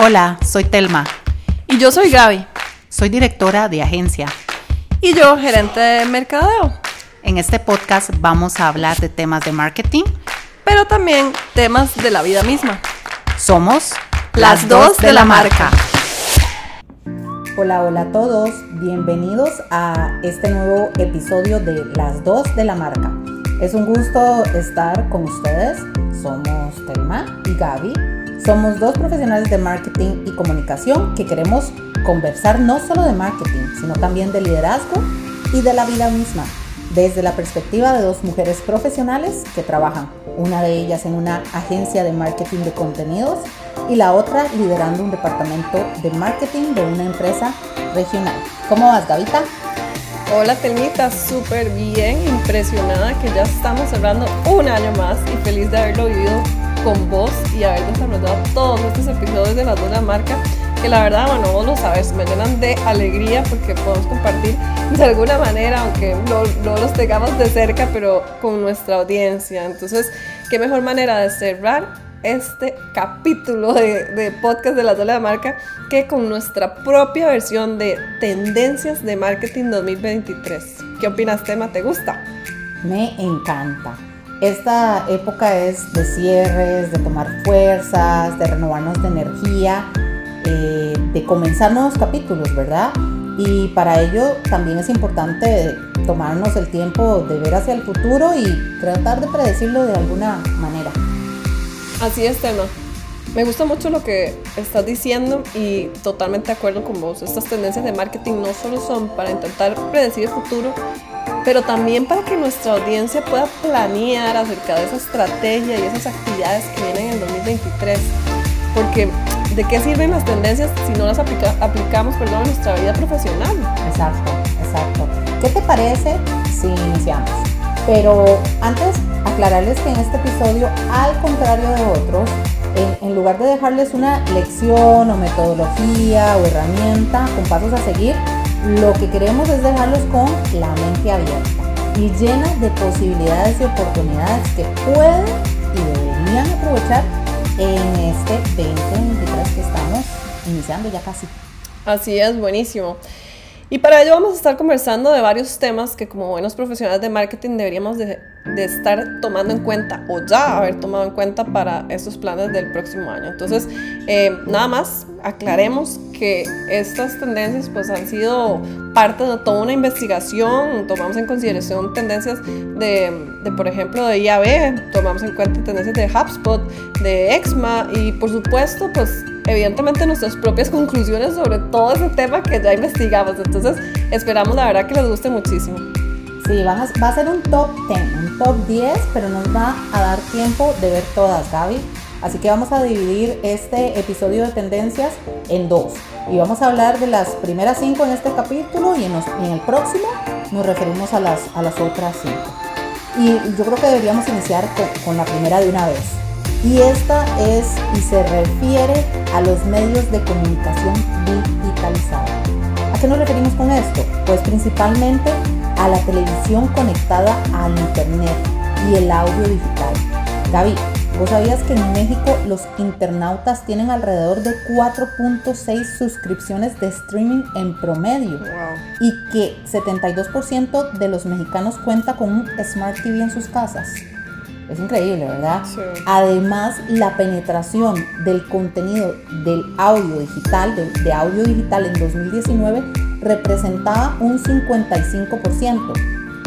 Hola, soy Telma. Y yo soy Gaby. Soy directora de agencia. Y yo, gerente de mercadeo. En este podcast vamos a hablar de temas de marketing, pero también temas de la vida misma. Somos las dos de la marca. Hola, hola a todos. Bienvenidos a este nuevo episodio de Las dos de la marca. Es un gusto estar con ustedes. Somos Telma y Gaby somos dos profesionales de marketing y comunicación que queremos conversar no solo de marketing, sino también de liderazgo y de la vida misma, desde la perspectiva de dos mujeres profesionales que trabajan, una de ellas en una agencia de marketing de contenidos y la otra liderando un departamento de marketing de una empresa regional. ¿Cómo vas, Gavita? Hola Telmita, súper bien, impresionada que ya estamos cerrando un año más y feliz de haberlo vivido con vos y haber desarrollado todos estos episodios de la Dona Marca, que la verdad, bueno, vos lo sabes, me llenan de alegría porque podemos compartir de alguna manera, aunque no, los tengamos de cerca, pero con nuestra audiencia. Entonces, qué mejor manera de cerrar este capítulo de, podcast de la Dona de Marca que con nuestra propia versión de Tendencias de Marketing 2023. ¿Qué opinas, Tema? ¿Te gusta? Me encanta. Esta época es de cierres, de tomar fuerzas, de renovarnos de energía, eh, de comenzar nuevos capítulos, ¿verdad? Y para ello también es importante tomarnos el tiempo de ver hacia el futuro y tratar de predecirlo de alguna manera. Así es, Tema. Me gusta mucho lo que estás diciendo y totalmente de acuerdo con vos. Estas tendencias de marketing no solo son para intentar predecir el futuro, pero también para que nuestra audiencia pueda planear acerca de esa estrategia y esas actividades que vienen en el 2023. Porque ¿de qué sirven las tendencias si no las aplicamos perdón, en nuestra vida profesional? Exacto, exacto. ¿Qué te parece si iniciamos? Pero antes, aclararles que en este episodio, al contrario de otros, en, en, lugar de dejarles una lección o metodología o herramienta con pasos a seguir, lo que queremos es dejarlos con la mente abierta y llena de posibilidades y oportunidades que pueden y deberían aprovechar en este 2023 que estamos iniciando ya casi. Así es, buenísimo. Y para ello vamos a estar conversando de varios temas que como buenos profesionales de marketing deberíamos de, estar tomando en cuenta o ya haber tomado en cuenta para estos planes del próximo año. Entonces, eh, nada más aclaremos que estas tendencias pues han sido parte de toda una investigación, tomamos en consideración tendencias de, de por ejemplo, de IAB, tomamos en cuenta tendencias de HubSpot, de EXMA y por supuesto pues evidentemente nuestras propias conclusiones sobre todo ese tema que ya investigamos. Entonces, esperamos la verdad que les guste muchísimo. Sí, a, va a ser un top 10, un top 10, pero nos va a dar tiempo de ver todas, Gaby. Así que vamos a dividir este episodio de tendencias en dos. Y vamos a hablar de las primeras cinco en este capítulo y en, el próximo nos referimos a las, a las otras cinco. Y yo creo que deberíamos iniciar con la primera de una vez. Y esta es y se refiere a los medios de comunicación digitalizados. ¿A qué nos referimos con esto? Pues principalmente a la televisión conectada al Internet y el audio digital. Gaby, ¿vos sabías que en México los internautas tienen alrededor de 4.6 suscripciones de streaming en promedio? Y que 72% de los mexicanos cuenta con un Smart TV en sus casas. Es increíble, ¿verdad? Además, la penetración del contenido del audio digital, de, audio digital en 2019, representaba un 55%.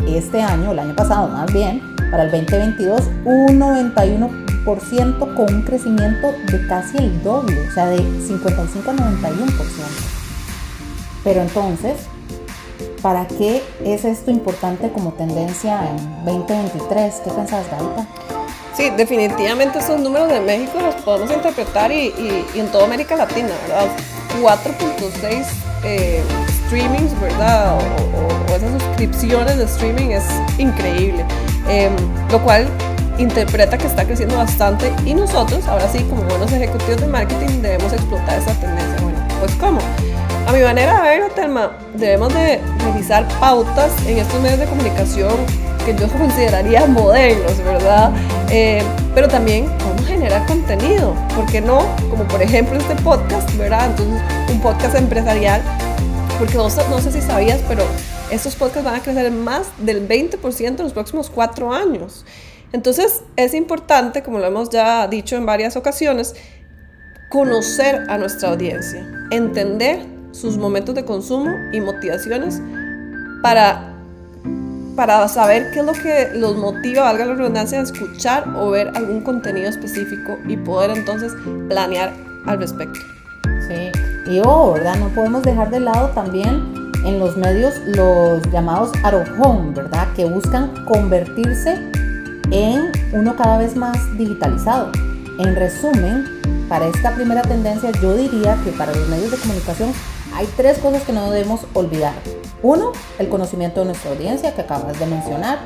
Este año, el año pasado más bien, para el 2022, un 91% con un crecimiento de casi el doble, o sea, de 55 a 91%. Pero entonces, ¿Para qué es esto importante como tendencia en 2023? ¿Qué pensás, Gaita? Sí, definitivamente esos números de México los podemos interpretar y, en toda América Latina, ¿verdad? 4.6 eh, streamings, ¿verdad? O, esas suscripciones de streaming es increíble. Em, lo cual interpreta que está creciendo bastante y nosotros, ahora sí, como buenos ejecutivos de marketing, debemos explotar esa tendencia. Bueno, pues ¿cómo? A mi manera de verlo, Telma, debemos de revisar pautas en estos medios de comunicación que yo consideraría modernos, ¿verdad? Eh, pero también cómo generar contenido, ¿por qué no? Como por ejemplo este podcast, ¿verdad? Entonces, un podcast empresarial, porque no, no sé si sabías, pero estos podcasts van a crecer más del 20% en los próximos cuatro años. Entonces, es importante, como lo hemos ya dicho en varias ocasiones, conocer a nuestra audiencia, entender sus momentos de consumo y motivaciones para, para saber qué es lo que los motiva, valga la redundancia, a escuchar o ver algún contenido específico y poder entonces planear al respecto. Sí, y oh, ¿verdad? No podemos dejar de lado también en los medios los llamados home, ¿verdad? Que buscan convertirse en uno cada vez más digitalizado. En resumen, para esta primera tendencia yo diría que para los medios de comunicación hay tres cosas que no debemos olvidar. Uno, el conocimiento de nuestra audiencia que acabas de mencionar.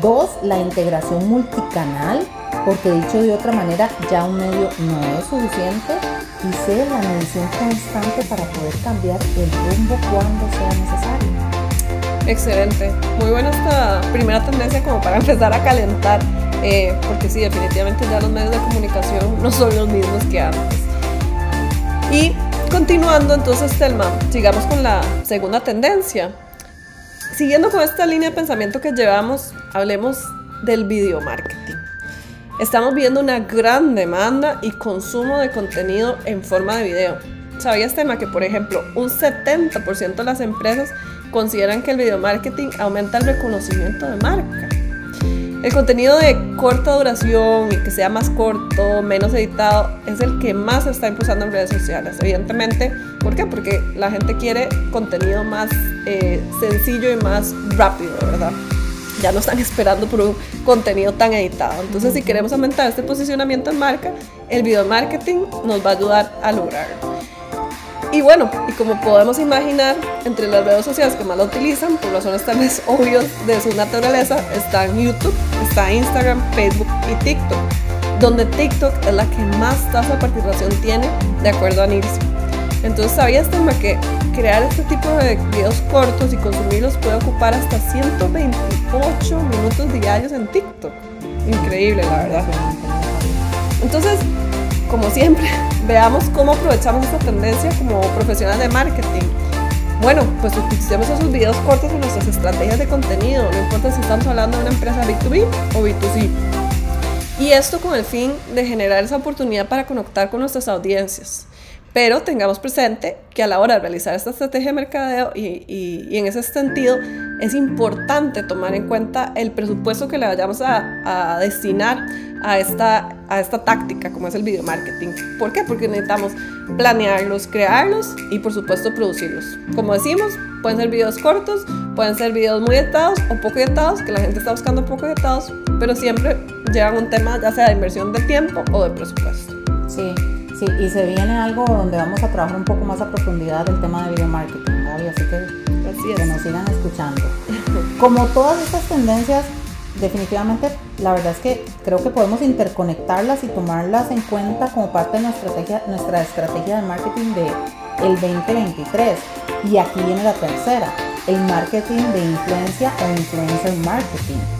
Dos, la integración multicanal, porque dicho de otra manera, ya un medio no es suficiente. Y C, la medición constante para poder cambiar el rumbo cuando sea necesario. Excelente. Muy buena esta primera tendencia como para empezar a calentar, eh, porque sí, definitivamente ya los medios de comunicación no son los mismos que antes. Y Continuando entonces, Telma, sigamos con la segunda tendencia. Siguiendo con esta línea de pensamiento que llevamos, hablemos del video marketing. Estamos viendo una gran demanda y consumo de contenido en forma de video. ¿Sabías, Telma, que por ejemplo un 70% de las empresas consideran que el video marketing aumenta el reconocimiento de marca? El contenido de corta duración y que sea más corto, menos editado, es el que más se está impulsando en redes sociales. Evidentemente, ¿por qué? Porque la gente quiere contenido más eh, sencillo y más rápido, ¿verdad? Ya no están esperando por un contenido tan editado. Entonces, si queremos aumentar este posicionamiento en marca, el video marketing nos va a ayudar a lograrlo. Y bueno, y como podemos imaginar, entre las redes sociales que más lo utilizan, por razones tan obvias de su naturaleza, están YouTube, está Instagram, Facebook y TikTok, donde TikTok es la que más tasa de participación tiene, de acuerdo a Nielsen. Entonces, ¿sabías, tema que crear este tipo de videos cortos y consumirlos puede ocupar hasta 128 minutos diarios en TikTok? Increíble, la verdad. Entonces, como siempre, veamos cómo aprovechamos esta tendencia como profesionales de marketing. Bueno, pues utilicemos esos videos cortos en nuestras estrategias de contenido, no importa si estamos hablando de una empresa B2B o B2C. Y esto con el fin de generar esa oportunidad para conectar con nuestras audiencias. Pero tengamos presente que a la hora de realizar esta estrategia de mercadeo y, y, en ese sentido es importante tomar en cuenta el presupuesto que le vayamos a, a destinar a esta, a esta táctica como es el video marketing. ¿Por qué? Porque necesitamos planearlos, crearlos y por supuesto producirlos. Como decimos, pueden ser videos cortos, pueden ser videos muy editados o poco editados, que la gente está buscando poco editados, pero siempre llevan un tema ya sea de inversión de tiempo o de presupuesto. Sí. Sí, y se viene algo donde vamos a trabajar un poco más a profundidad el tema de video marketing, Gaby, así que que nos sigan escuchando. Como todas estas tendencias, definitivamente la verdad es que creo que podemos interconectarlas y tomarlas en cuenta como parte de nuestra estrategia, nuestra estrategia de marketing de el 2023. Y aquí viene la tercera, el marketing de influencia o influencer marketing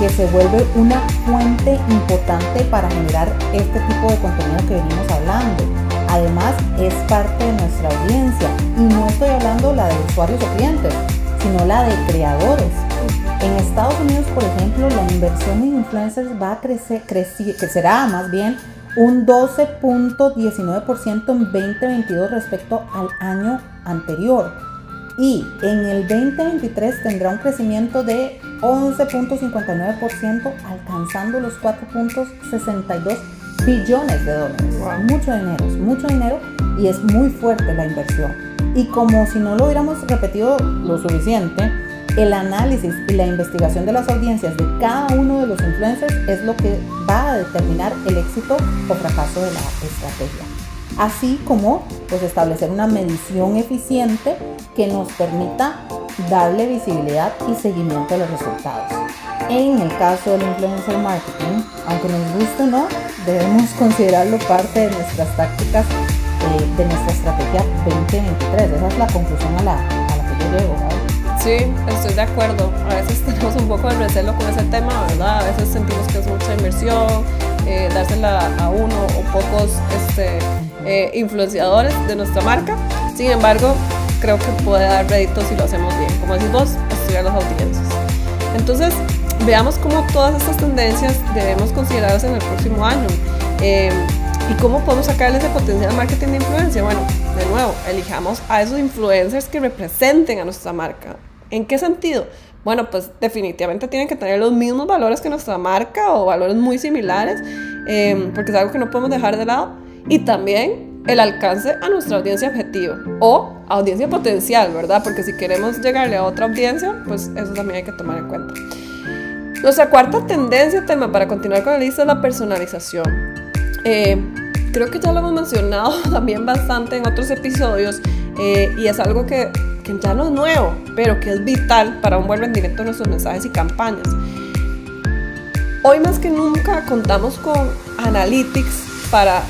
que se vuelve una fuente importante para generar este tipo de contenido que venimos hablando. Además, es parte de nuestra audiencia y no estoy hablando la de usuarios o clientes, sino la de creadores. En Estados Unidos, por ejemplo, la inversión en influencers va a crecer, crecer crecerá más bien un 12.19% en 2022 respecto al año anterior y en el 2023 tendrá un crecimiento de 11.59% alcanzando los 4.62 billones de dólares. Mucho dinero, es mucho dinero y es muy fuerte la inversión. Y como si no lo hubiéramos repetido lo suficiente, el análisis y la investigación de las audiencias de cada uno de los influencers es lo que va a determinar el éxito o fracaso de la estrategia así como pues, establecer una medición eficiente que nos permita darle visibilidad y seguimiento a los resultados. En el caso del influencer marketing, aunque nos guste o no, debemos considerarlo parte de nuestras tácticas eh, de nuestra estrategia 2023. Esa es la conclusión a la, a la que yo llego. Sí, estoy de acuerdo. A veces tenemos un poco de recelo con ese tema, ¿verdad? A veces sentimos que es mucha inversión, eh, dársela a uno o pocos este, eh, influenciadores de nuestra marca. Sin embargo, creo que puede dar réditos si lo hacemos bien. Como decís vos, estudiar las audiencias. Entonces, veamos cómo todas estas tendencias debemos considerarlas en el próximo año. Eh, ¿Y cómo podemos sacarle ese potencial marketing de influencia? Bueno, de nuevo, elijamos a esos influencers que representen a nuestra marca. ¿En qué sentido? Bueno, pues definitivamente tienen que tener los mismos valores que nuestra marca o valores muy similares, eh, porque es algo que no podemos dejar de lado. Y también el alcance a nuestra audiencia objetivo o audiencia potencial, ¿verdad? Porque si queremos llegarle a otra audiencia, pues eso también hay que tomar en cuenta. Nuestra cuarta tendencia, tema para continuar con la lista, es la personalización. Eh, creo que ya lo hemos mencionado también bastante en otros episodios eh, y es algo que, ya no es nuevo, pero que es vital para un buen rendimiento de nuestros mensajes y campañas. Hoy más que nunca contamos con analytics para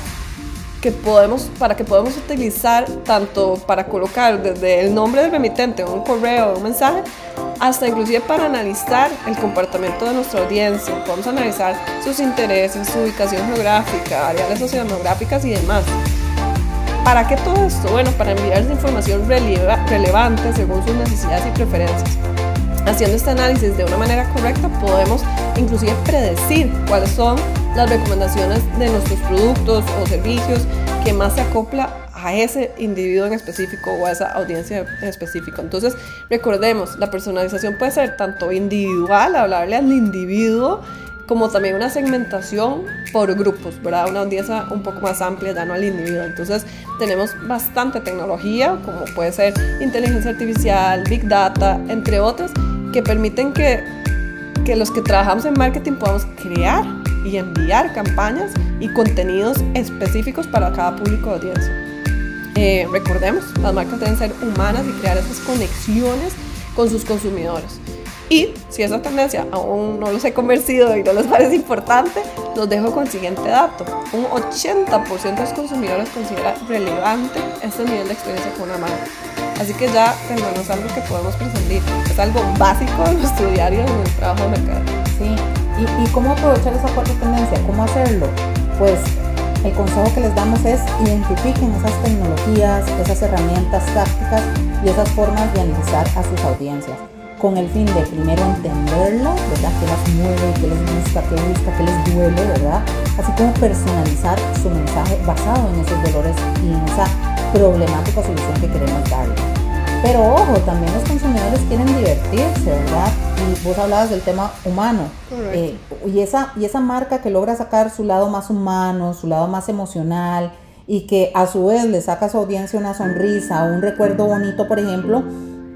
que podemos, para que podamos utilizar tanto para colocar desde el nombre del remitente, un correo, un mensaje, hasta inclusive para analizar el comportamiento de nuestra audiencia. Podemos analizar sus intereses, su ubicación geográfica, variables sociodemográficas y demás. ¿Para qué todo esto? Bueno, para enviar información relevante según sus necesidades y preferencias. Haciendo este análisis de una manera correcta podemos inclusive predecir cuáles son las recomendaciones de nuestros productos o servicios que más se acopla a ese individuo en específico o a esa audiencia en específico. Entonces, recordemos, la personalización puede ser tanto individual, hablarle al individuo, como también una segmentación por grupos, ¿verdad? Una audiencia un poco más amplia, ya no al individuo. Entonces, tenemos bastante tecnología, como puede ser inteligencia artificial, big data, entre otras, que permiten que, que los que trabajamos en marketing podamos crear y enviar campañas y contenidos específicos para cada público de audiencia. Eh, recordemos, las marcas deben ser humanas y crear esas conexiones con sus consumidores. Y si esa tendencia aún no los he convencido y no les parece importante, los dejo con el siguiente dato. Un 80% de los consumidores considera relevante este nivel de experiencia con una marca. Así que ya no es algo que podemos prescindir, es algo básico en nuestro diario en el trabajo de mercado. Sí, ¿Y, ¿y cómo aprovechar esa cuarta tendencia? ¿Cómo hacerlo? Pues el consejo que les damos es identifiquen esas tecnologías, esas herramientas tácticas y esas formas de analizar a sus audiencias con el fin de primero entenderlo, ¿verdad? ¿Qué las mueve, qué les gusta, qué busca, qué les duele, ¿verdad? Así como personalizar su mensaje basado en esos dolores y en esa problemática solución que queremos darle. Pero ojo, también los consumidores quieren divertirse, ¿verdad? Y vos hablabas del tema humano. Eh, y, esa, y esa marca que logra sacar su lado más humano, su lado más emocional, y que a su vez le saca a su audiencia una sonrisa un recuerdo bonito, por ejemplo,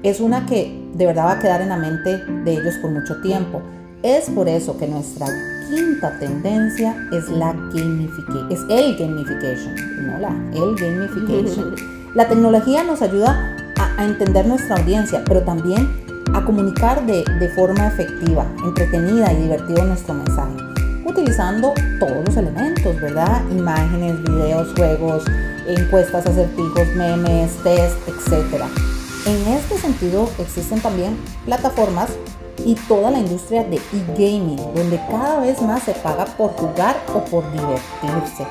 es una que de verdad va a quedar en la mente de ellos por mucho tiempo. Es por eso que nuestra quinta tendencia es la gamification, es el gamification, no la, el gamification. La tecnología nos ayuda a, entender nuestra audiencia, pero también a comunicar de, de forma efectiva, entretenida y divertida nuestro mensaje, utilizando todos los elementos, ¿verdad? Imágenes, videos, juegos, encuestas, acertijos, memes, test, etc. En este sentido existen también plataformas y toda la industria de e-gaming, donde cada vez más se paga por jugar o por divertirse,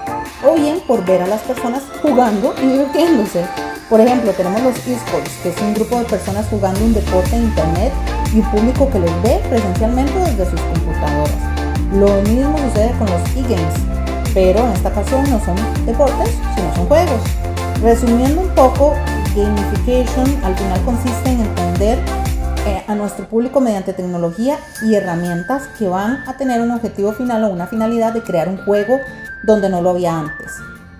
o bien por ver a las personas jugando y divirtiéndose. Por ejemplo, tenemos los esports, que es un grupo de personas jugando un deporte en internet y un público que los ve presencialmente desde sus computadoras. Lo mismo sucede con los e-games, pero en esta ocasión no son deportes, sino son juegos. Resumiendo un poco, gamification al final consiste en entender eh, a nuestro público mediante tecnología y herramientas que van a tener un objetivo final o una finalidad de crear un juego donde no lo había antes.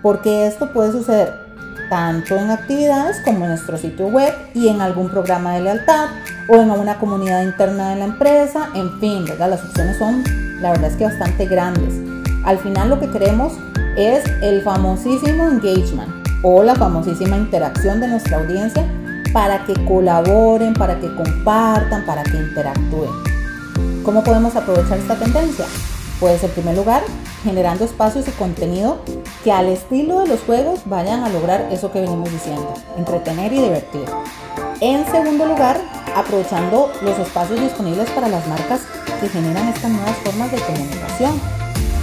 Porque esto puede suceder tanto en actividades como en nuestro sitio web y en algún programa de lealtad o en una comunidad interna de la empresa, en fin, ¿verdad? Las opciones son, la verdad es que bastante grandes. Al final lo que queremos es el famosísimo engagement o la famosísima interacción de nuestra audiencia para que colaboren, para que compartan, para que interactúen. ¿Cómo podemos aprovechar esta tendencia? Pues en primer lugar, generando espacios y contenido que al estilo de los juegos vayan a lograr eso que venimos diciendo, entretener y divertir. En segundo lugar, aprovechando los espacios disponibles para las marcas que generan estas nuevas formas de comunicación,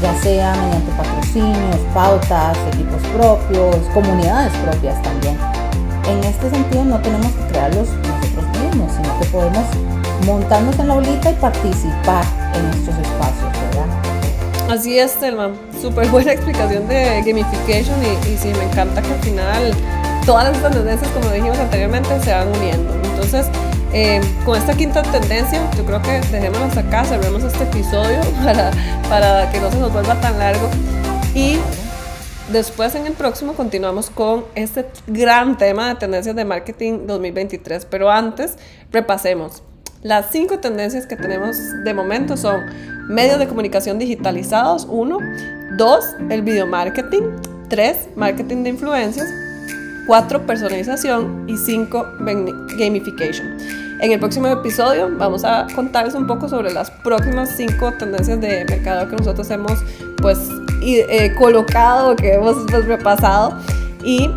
ya sea mediante patrocinios, pautas, equipos propios, comunidades propias también. En este sentido no tenemos que crearlos nosotros mismos, sino que podemos montarnos en la bolita y participar en estos espacios, ¿verdad? Así es, Selma. Súper buena explicación de gamification y, sí, me encanta que al final todas estas tendencias, como dijimos anteriormente, se van uniendo. Entonces, eh, con esta quinta tendencia, yo creo que dejémonos acá, cerremos este episodio para, para que no se nos vuelva tan largo. Y después en el próximo continuamos con este gran tema de tendencias de marketing 2023. Pero antes, repasemos. Las cinco tendencias que tenemos de momento son medios de comunicación digitalizados, uno, dos, el video marketing, tres, marketing de influencias, 4 personalización. Y 5 gamification. En el próximo episodio vamos a contarles un poco sobre las próximas 5 tendencias de mercado que nosotros hemos pues eh, colocado, que hemos pues, repasado. Y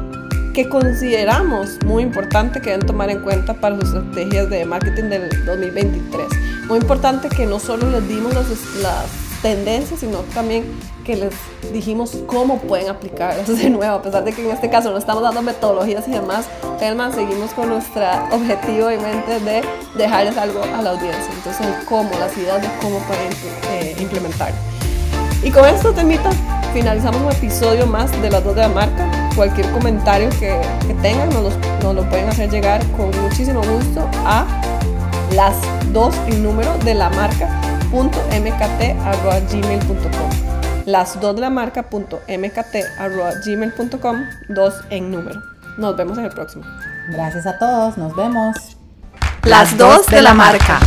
que consideramos muy importante que deben tomar en cuenta para sus estrategias de marketing del 2023. Muy importante que no solo les dimos las tendencias, sino también que les dijimos cómo pueden aplicarlas de nuevo, a pesar de que en este caso no estamos dando metodologías y demás, Telman, seguimos con nuestro objetivo en mente de dejarles algo a la audiencia. Entonces, el cómo, las ideas de cómo pueden eh, implementar. Y con esto, Temita, finalizamos un episodio más de las dos de la marca. Cualquier comentario que, que tengan nos, nos lo pueden hacer llegar con muchísimo gusto a las dos en número de la marca gmail.com las dos de la marca.mkt.gmail.com, dos en número. Nos vemos en el próximo. Gracias a todos, nos vemos. Las dos de la marca.